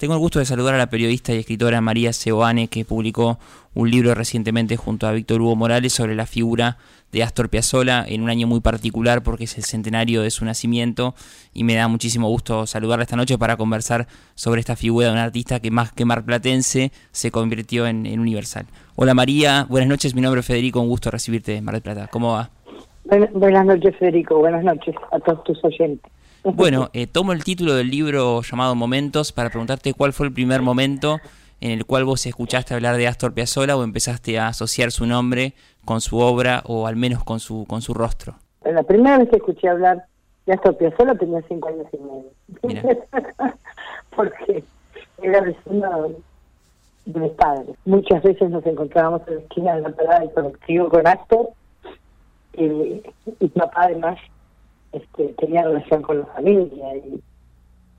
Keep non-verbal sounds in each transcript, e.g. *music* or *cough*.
Tengo el gusto de saludar a la periodista y escritora María Seoane, que publicó un libro recientemente junto a Víctor Hugo Morales sobre la figura de Astor Piazzolla en un año muy particular porque es el centenario de su nacimiento y me da muchísimo gusto saludarla esta noche para conversar sobre esta figura de un artista que más que marplatense se convirtió en, universal. Hola María, buenas noches, mi nombre es Federico, un gusto recibirte en Mar del Plata. ¿Cómo va? Buenas noches Federico, buenas noches a todos tus oyentes. Bueno, eh, tomo el título del libro llamado Momentos para preguntarte cuál fue el primer momento en el cual vos escuchaste hablar de Astor Piazzolla o empezaste a asociar su nombre con su obra o al menos con su con su rostro. La primera vez que escuché hablar de Astor Piazzolla tenía cinco años y medio. *laughs* Porque era vecino de mis padres. Muchas veces nos encontrábamos en la esquina de la parada del colectivo con Astor y, y mi papá además este, tenía relación con la familia y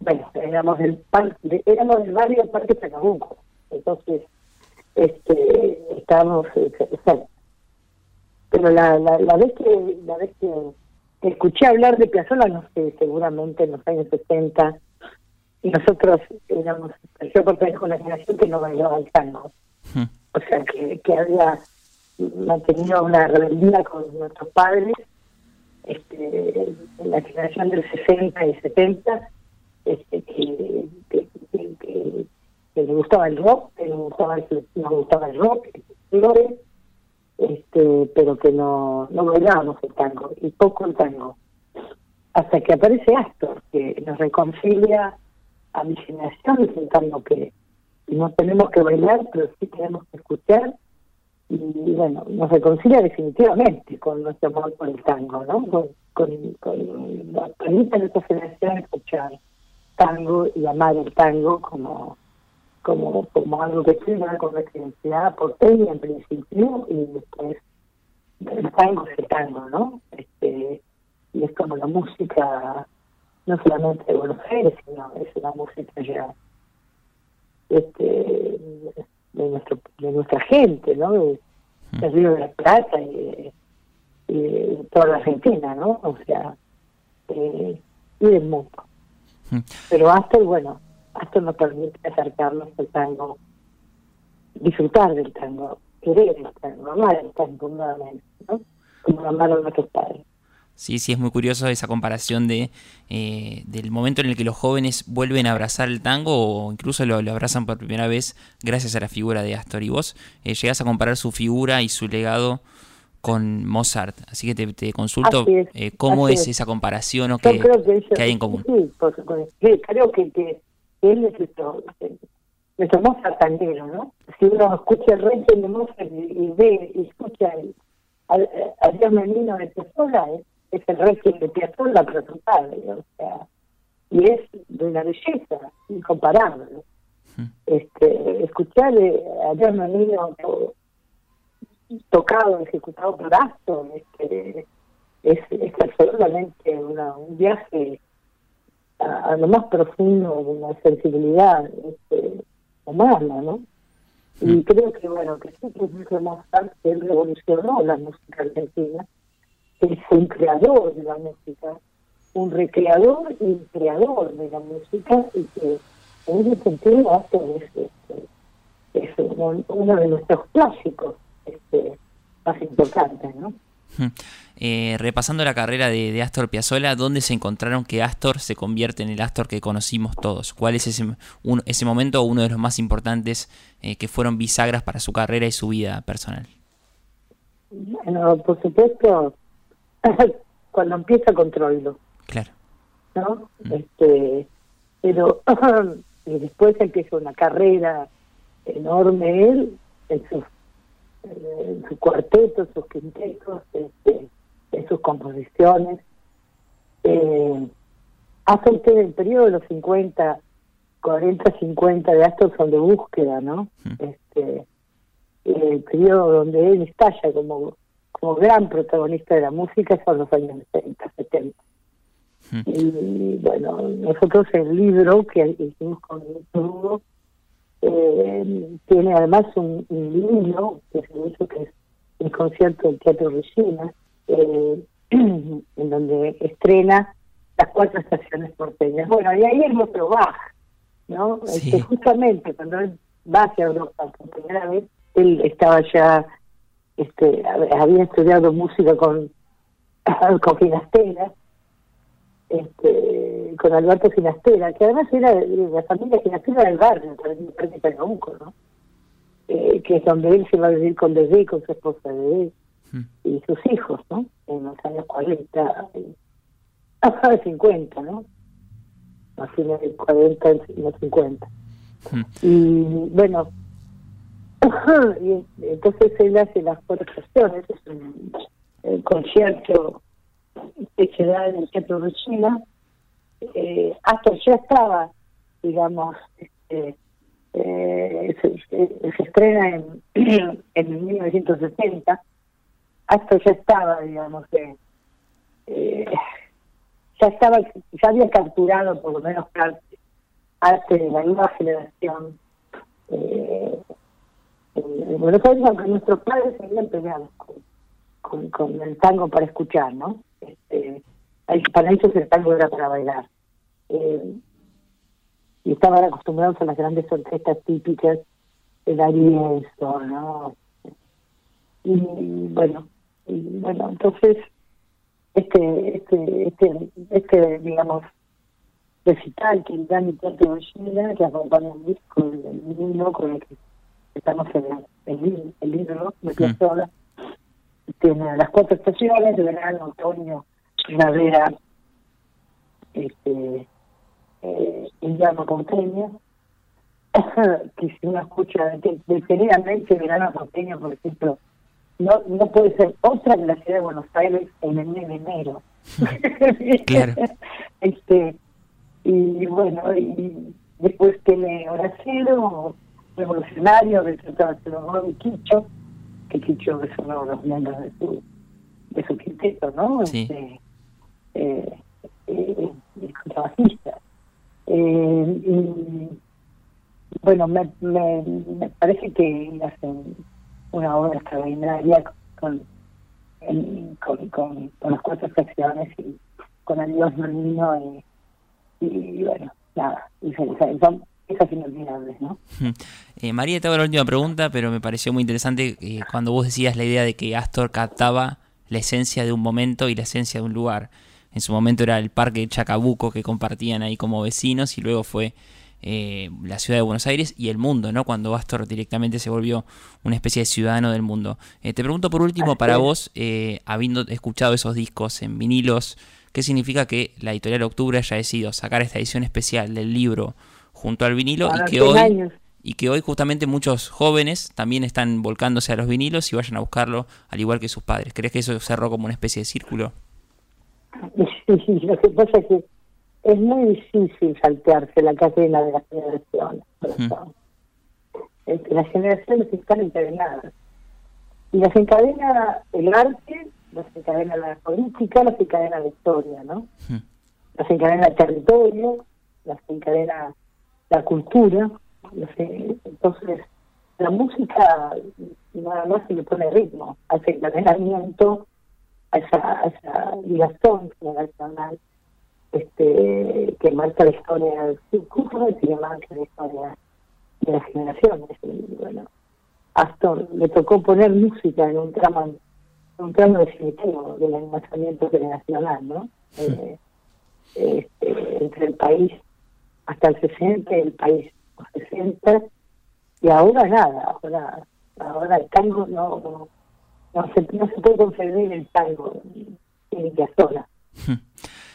bueno, éramos del parque, éramos del barrio del Parque Chacabuco, entonces este estábamos eh, pero la, la, la vez que la vez que escuché hablar de Piazzolla no sé seguramente en los años 60 y nosotros éramos yo pertenezco a una generación que no bailaba el tango hmm. o sea que, que había mantenido una rebeldía con nuestros padres este, en la generación del 60 y 70, este, que, le gustaba el rock, que le gustaba el, nos gustaba el rock, flores, este, pero que no, no bailábamos el tango, y poco el tango. Hasta que aparece Astor, que nos reconcilia a mi generación, diciendo que no tenemos que bailar, pero sí tenemos que escuchar y bueno, nos reconcilia definitivamente con nuestro amor por el tango, ¿no? Con, con, la permite a nuestra generación escuchar tango y amar el tango como como como algo que tiene con nuestra identidad porteña en principio y después el tango es el tango, ¿no? Este, y es como la música no solamente de Buenos Aires, sino es una música ya este de, nuestro, de nuestra gente, ¿no? De, del Río de la Plata y, de toda la Argentina, ¿no? O sea, eh, y del mundo. Pero hasta, bueno, hasta nos permite acercarnos al tango, disfrutar del tango, querer el tango, amar el tango nuevamente, ¿no? Como amaron nuestros padres. Sí, sí, es muy curioso esa comparación de eh, del momento en el que los jóvenes vuelven a abrazar el tango o incluso lo, abrazan por primera vez gracias a la figura de Astor. Y vos eh, llegás a comparar su figura y su legado con Mozart. Así que te, consulto eh, cómo es, esa comparación o qué, hay en común. Sí, sí creo que, que él es nuestro, nuestro Mozart tanguero, ¿no? Si uno escucha el rey de Mozart y, ve y escucha al, al, Dios Menino de Tesola, es el régimen de Piazzolla pero total, o sea, y es de una belleza incomparable. Este, escuchar a Dios Menino tocado, ejecutado por Aston, este, es, es absolutamente una, un viaje a, lo más profundo de la sensibilidad este, humana, ¿no? Y creo que, bueno, que sí que Mozart, él revolucionó la música argentina, fue un creador de la música, un recreador y un creador de la música, y que en ese sentido es, este, es uno de nuestros clásicos este, más importantes, ¿no? Eh, repasando la carrera de, Astor Piazzolla, ¿dónde se encontraron que Astor se convierte en el Astor que conocimos todos? ¿Cuál es ese, un, ese momento uno de los más importantes eh, que fueron bisagras para su carrera y su vida personal? Bueno, por supuesto, *laughs* cuando empieza controlo. Claro. ¿No? Mm. Este, pero *clears throat* después empieza una carrera enorme él en sus en su cuarteto, sus quintetos, este, en sus composiciones. Eh, hasta usted el periodo de los 50, 40, 50 de Astor son de búsqueda, ¿no? Mm. Este, el periodo donde él estalla como, como gran protagonista de la música son los años 60, 70. Mm. Y bueno, nosotros el libro que hicimos con Hugo eh, tiene además un, libro que se hizo que es el concierto del Teatro Regina, eh, *clears throat* en donde estrena las cuatro estaciones porteñas. Bueno, y ahí el otro baja ¿no? Este, justamente cuando él va hacia Europa por primera vez, él estaba ya, este, había estudiado música con, *laughs* con Finastera, este, con Alberto Finastera, que además era de la familia Finastera del barrio, de Pernambuco, ¿no? Eh, que es donde él se va a vivir con Desde, con su esposa Desde, hmm. y sus hijos, ¿no? En los años 40, hasta 50, ¿no? A fines de 40 y los 50. Hmm. Y bueno, y entonces él hace las cuatro estaciones, es un concierto que se da en el Teatro de China. Eh, hasta ya estaba, digamos, este, eh, se, estrena en, *clears throat* en 1970, hasta ya estaba, digamos, eh, ya estaba, ya había capturado por lo menos arte, de la nueva generación en Buenos Aires, aunque nuestros padres se habían peleado con, con, el tango para escuchar, ¿no? Este, para ellos el tango era para bailar. Eh, y estaban acostumbrados a las grandes orquestas típicas de Ariesto, ¿no? Y bueno, y bueno, entonces este, este, este, este, digamos, recital que el Dani Teatro Chile, que acompaña el disco, el vinilo con el que estamos en el, el libro de Piazzolla, tiene las cuatro estaciones de verano, otoño, primavera, este, eh, invierno porteño, *coughs* que si uno escucha definitivamente verano porteño, por ejemplo, no no puede ser otra que la ciudad de Buenos Aires en el mes de enero. *laughs* claro. *laughs* este y bueno, y después tiene Horacero, Revolucionario, del Tratado de Quicho, que Quicho es uno de los miembros de su, de su quinteto, ¿no? Sí. Este, eh, eh, contrabajista. Eh, y bueno, me, me, me parece que hacen una obra extraordinaria con, con, con, con, las cuatro secciones y con el Dios y, y, bueno, nada, y son esas inolvidables, ¿no? Eh, María, te hago la última pregunta, pero me pareció muy interesante eh, cuando vos decías la idea de que Astor captaba la esencia de un momento y la esencia de un lugar. En su momento era el parque Chacabuco que compartían ahí como vecinos y luego fue eh, la ciudad de Buenos Aires y el mundo, ¿no? Cuando Astor directamente se volvió una especie de ciudadano del mundo. Te pregunto por último, para vos, habiendo escuchado esos discos en vinilos, ¿qué significa que la editorial Octubre haya decidido sacar esta edición especial del libro junto al vinilo y que hoy... Y que hoy justamente muchos jóvenes también están volcándose a los vinilos y vayan a buscarlo al igual que sus padres. ¿Crees que eso cerró como una especie de círculo? Sí, *laughs* lo que pasa es que es muy difícil saltearse la cadena de las generaciones. Las generaciones están encadenadas. Y las encadena el arte, las encadena la política, las encadena la historia, ¿no? Las encadena el territorio, las encadena la cultura. entonces, la música nada más se le pone ritmo, hace encadenamiento, a esa, a esa ligación generacional este, que marca la historia, justamente que marca la historia de las generaciones. Y bueno, Astor le tocó poner música en un tramo, un tramo definitivo del enlazamiento generacional, ¿no? Eh, este, entre el país hasta el 60 y el país 60 y ahora nada, ahora, ahora el tango no, no, se, no se puede concebir el tango en Piazzolla. *laughs*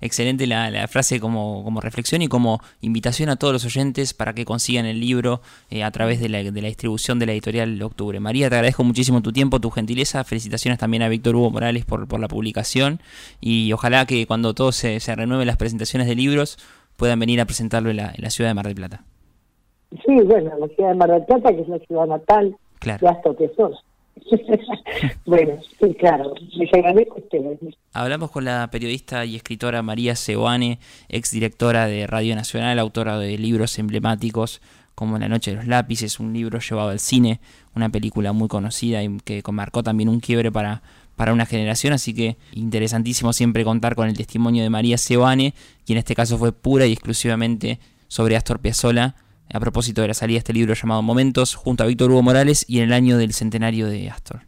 excelente la, frase como, como, reflexión y como invitación a todos los oyentes para que consigan el libro eh, a través de la, de la, distribución de la editorial Octubre. María, te agradezco muchísimo tu tiempo, tu gentileza. Felicitaciones también a Víctor Hugo Morales por, por la publicación y ojalá que cuando todo se, se renueven las presentaciones de libros puedan venir a presentarlo en la, en la ciudad de Mar del Plata. Sí, bueno, la ciudad de Mar del Plata, que es la ciudad natal claro. de Astor *laughs* bueno, sí, claro, Hablamos con la periodista y escritora María Seoane, exdirectora de Radio Nacional, autora de libros emblemáticos como La Noche de los Lápices, un libro llevado al cine, una película muy conocida y que marcó también un quiebre para, para una generación, así que interesantísimo siempre contar con el testimonio de María Seoane, y en este caso fue pura y exclusivamente sobre Astor Piazzolla a propósito de la salida de este libro llamado Momentos, junto a Víctor Hugo Morales y en el año del centenario de Astor.